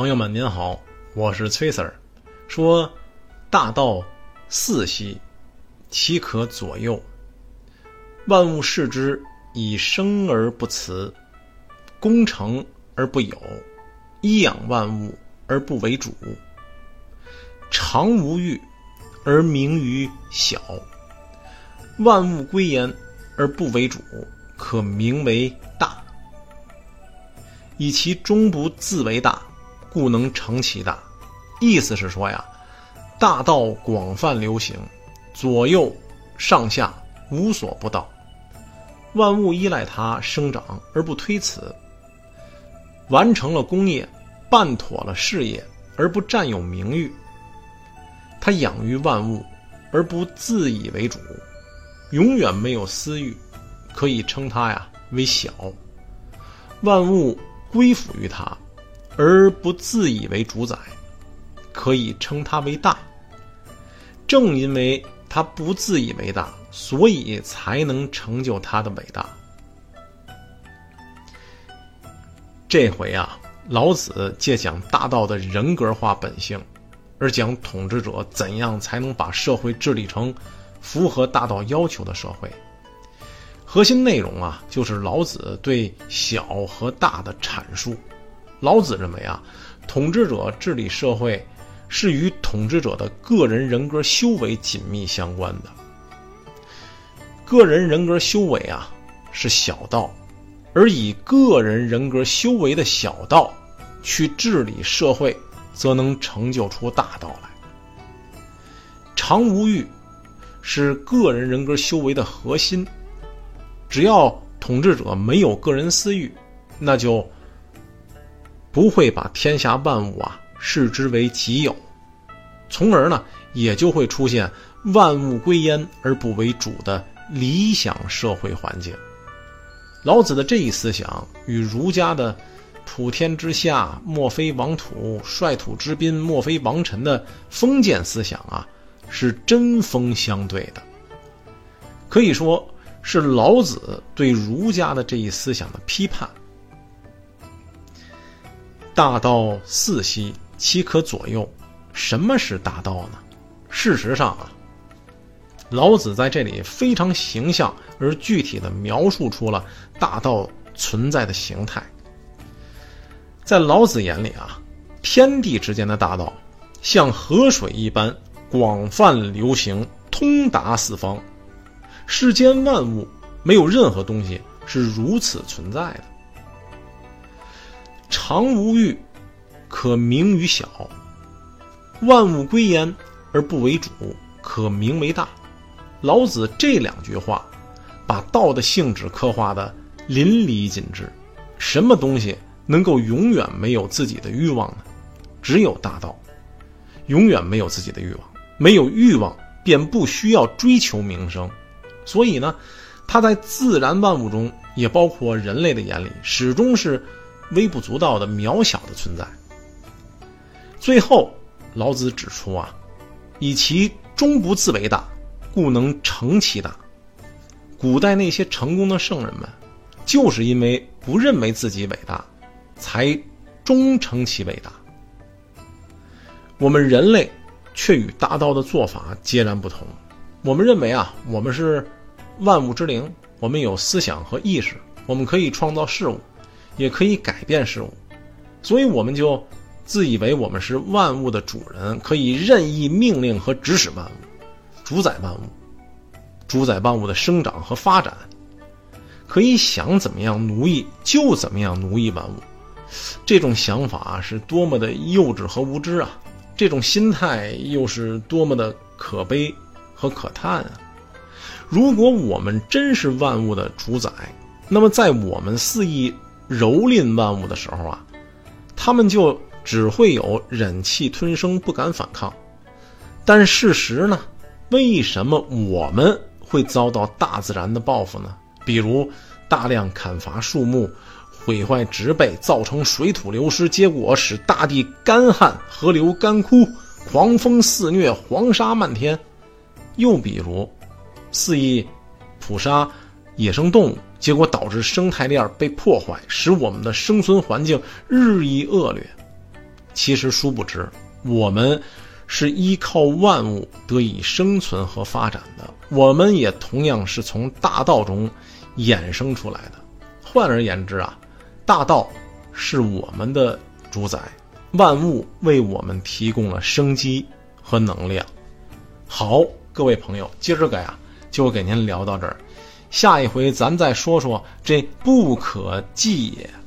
朋友们您好，我是崔 Sir。说大道四兮，其可左右？万物视之以生而不辞，功成而不有，衣养万物而不为主。常无欲而名于小，万物归焉而不为主，可名为大。以其终不自为大，故能成其大。意思是说呀，大道广泛流行，左右上下无所不到，万物依赖它生长而不推辞，完成了功业，办妥了事业而不占有名誉。它养育万物而不自以为主，永远没有私欲，可以称它呀为小。万物归附于它，而不自以为主宰。可以称他为大。正因为他不自以为大，所以才能成就他的伟大。这回啊，老子借讲大道的人格化本性，而讲统治者怎样才能把社会治理成符合大道要求的社会。核心内容啊，就是老子对小和大的阐述。老子认为啊，统治者治理社会。是与统治者的个人人格修为紧密相关的。个人人格修为啊，是小道，而以个人人格修为的小道去治理社会，则能成就出大道来。常无欲，是个人人格修为的核心。只要统治者没有个人私欲，那就不会把天下万物啊。视之为己有，从而呢，也就会出现万物归焉而不为主的理想社会环境。老子的这一思想与儒家的“普天之下莫非王土，率土之滨莫非王臣”的封建思想啊，是针锋相对的。可以说是老子对儒家的这一思想的批判。大道四兮。其可左右？什么是大道呢？事实上啊，老子在这里非常形象而具体的描述出了大道存在的形态。在老子眼里啊，天地之间的大道像河水一般广泛流行，通达四方。世间万物没有任何东西是如此存在的。常无欲。可名于小，万物归焉而不为主，可名为大。老子这两句话，把道的性质刻画的淋漓尽致。什么东西能够永远没有自己的欲望呢？只有大道，永远没有自己的欲望。没有欲望，便不需要追求名声。所以呢，它在自然万物中，也包括人类的眼里，始终是微不足道的渺小的存在。最后，老子指出啊，以其终不自为大，故能成其大。古代那些成功的圣人们，就是因为不认为自己伟大，才终成其伟大。我们人类却与大道的做法截然不同。我们认为啊，我们是万物之灵，我们有思想和意识，我们可以创造事物，也可以改变事物，所以我们就。自以为我们是万物的主人，可以任意命令和指使万物，主宰万物，主宰万物的生长和发展，可以想怎么样奴役就怎么样奴役万物。这种想法是多么的幼稚和无知啊！这种心态又是多么的可悲和可叹啊！如果我们真是万物的主宰，那么在我们肆意蹂躏万物的时候啊，他们就。只会有忍气吞声，不敢反抗。但事实呢？为什么我们会遭到大自然的报复呢？比如大量砍伐树木，毁坏植被，造成水土流失，结果使大地干旱，河流干枯，狂风肆虐，黄沙漫天。又比如肆意捕杀野生动物，结果导致生态链被破坏，使我们的生存环境日益恶劣。其实殊不知，我们是依靠万物得以生存和发展的。我们也同样是从大道中衍生出来的。换而言之啊，大道是我们的主宰，万物为我们提供了生机和能量。好，各位朋友，今儿个呀，就给您聊到这儿。下一回咱再说说这不可计也。